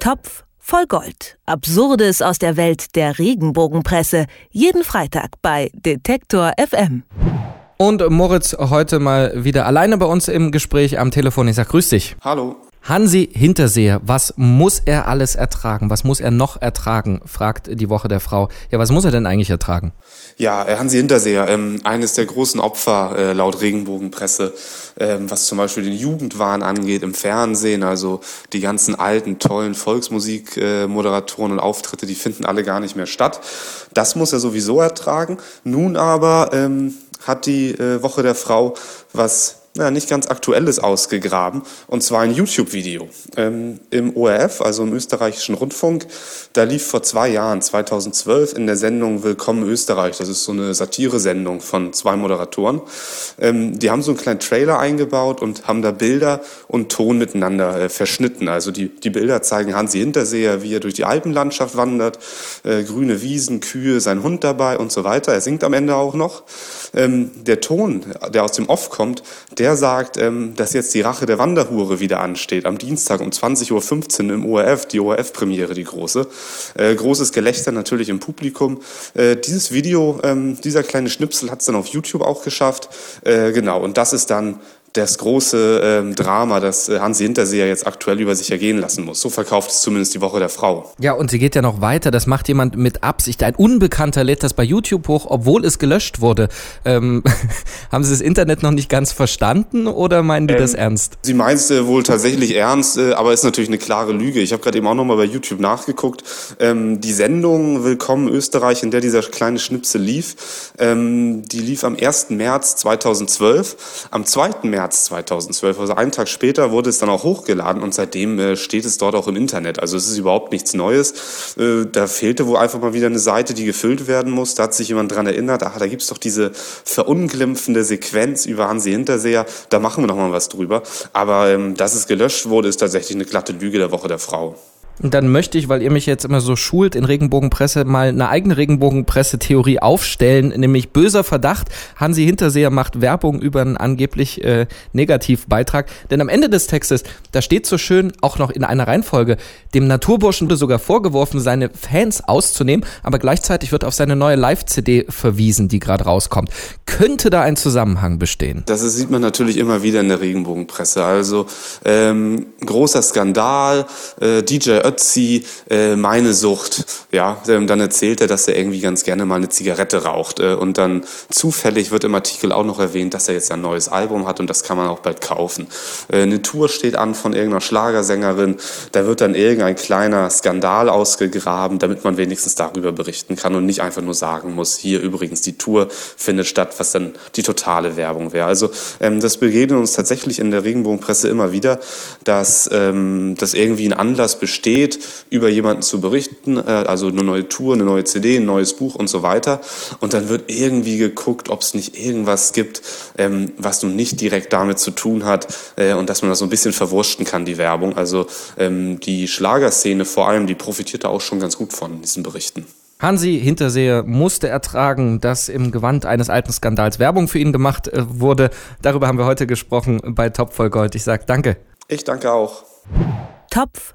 Topf voll Gold. Absurdes aus der Welt der Regenbogenpresse. Jeden Freitag bei Detektor FM. Und Moritz heute mal wieder alleine bei uns im Gespräch am Telefon. Ich sag grüß dich. Hallo. Hansi Hinterseher, was muss er alles ertragen? Was muss er noch ertragen? fragt die Woche der Frau. Ja, was muss er denn eigentlich ertragen? Ja, äh, Hansi Hinterseher, ähm, eines der großen Opfer äh, laut Regenbogenpresse, ähm, was zum Beispiel den Jugendwahn angeht im Fernsehen, also die ganzen alten, tollen Volksmusikmoderatoren äh, und Auftritte, die finden alle gar nicht mehr statt. Das muss er sowieso ertragen. Nun aber ähm, hat die äh, Woche der Frau was ja, nicht ganz aktuelles ausgegraben, und zwar ein YouTube-Video ähm, im ORF, also im österreichischen Rundfunk. Da lief vor zwei Jahren, 2012, in der Sendung Willkommen Österreich. Das ist so eine Satire-Sendung von zwei Moderatoren. Ähm, die haben so einen kleinen Trailer eingebaut und haben da Bilder und Ton miteinander äh, verschnitten. Also die, die Bilder zeigen Hansi Hinterseher, wie er durch die Alpenlandschaft wandert, äh, grüne Wiesen, Kühe, sein Hund dabei und so weiter. Er singt am Ende auch noch. Ähm, der Ton, der aus dem Off kommt, der sagt, ähm, dass jetzt die Rache der Wanderhure wieder ansteht, am Dienstag um 20.15 Uhr im ORF, die ORF-Premiere, die große. Äh, großes Gelächter natürlich im Publikum. Äh, dieses Video, ähm, dieser kleine Schnipsel hat es dann auf YouTube auch geschafft. Äh, genau, und das ist dann das große ähm, Drama, das äh, Hansi Hinterseher jetzt aktuell über sich ergehen lassen muss. So verkauft es zumindest die Woche der Frau. Ja, und sie geht ja noch weiter. Das macht jemand mit Absicht. Ein Unbekannter lädt das bei YouTube hoch, obwohl es gelöscht wurde. Ähm, haben Sie das Internet noch nicht ganz verstanden oder meinen die ähm, das ernst? Sie meint es äh, wohl tatsächlich ernst, äh, aber ist natürlich eine klare Lüge. Ich habe gerade eben auch nochmal bei YouTube nachgeguckt. Ähm, die Sendung Willkommen Österreich, in der dieser kleine Schnipsel lief, ähm, die lief am 1. März 2012. Am 2. März März 2012. Also einen Tag später wurde es dann auch hochgeladen und seitdem äh, steht es dort auch im Internet. Also es ist überhaupt nichts Neues. Äh, da fehlte wohl einfach mal wieder eine Seite, die gefüllt werden muss. Da hat sich jemand dran erinnert, ach, da gibt's doch diese verunglimpfende Sequenz über Hansi Hinterseher. Da machen wir noch mal was drüber. Aber ähm, dass es gelöscht wurde, ist tatsächlich eine glatte Lüge der Woche der Frau. Dann möchte ich, weil ihr mich jetzt immer so schult in Regenbogenpresse, mal eine eigene Regenbogenpresse-Theorie aufstellen, nämlich böser Verdacht. Hansi Hinterseher macht Werbung über einen angeblich äh, Negativbeitrag. Denn am Ende des Textes, da steht so schön, auch noch in einer Reihenfolge, dem Naturburschen wurde sogar vorgeworfen, seine Fans auszunehmen, aber gleichzeitig wird auf seine neue Live-CD verwiesen, die gerade rauskommt. Könnte da ein Zusammenhang bestehen? Das sieht man natürlich immer wieder in der Regenbogenpresse. Also ähm, großer Skandal, äh, DJ Ötzi, äh, meine Sucht. Ja, ähm, dann erzählt er, dass er irgendwie ganz gerne mal eine Zigarette raucht. Äh, und dann zufällig wird im Artikel auch noch erwähnt, dass er jetzt ein neues Album hat und das kann man auch bald kaufen. Äh, eine Tour steht an von irgendeiner Schlagersängerin. Da wird dann irgendein kleiner Skandal ausgegraben, damit man wenigstens darüber berichten kann und nicht einfach nur sagen muss, hier übrigens die Tour findet statt, was dann die totale Werbung wäre. Also ähm, das begegnet uns tatsächlich in der Regenbogenpresse immer wieder, dass ähm, das irgendwie ein Anlass besteht, geht, über jemanden zu berichten, äh, also eine neue Tour, eine neue CD, ein neues Buch und so weiter. Und dann wird irgendwie geguckt, ob es nicht irgendwas gibt, ähm, was nun nicht direkt damit zu tun hat äh, und dass man das so ein bisschen verwurschten kann, die Werbung. Also ähm, die Schlagerszene vor allem, die profitiert da auch schon ganz gut von diesen Berichten. Hansi Hinterseher musste ertragen, dass im Gewand eines alten Skandals Werbung für ihn gemacht äh, wurde. Darüber haben wir heute gesprochen bei Top voll Gold. Ich sage danke. Ich danke auch. Topf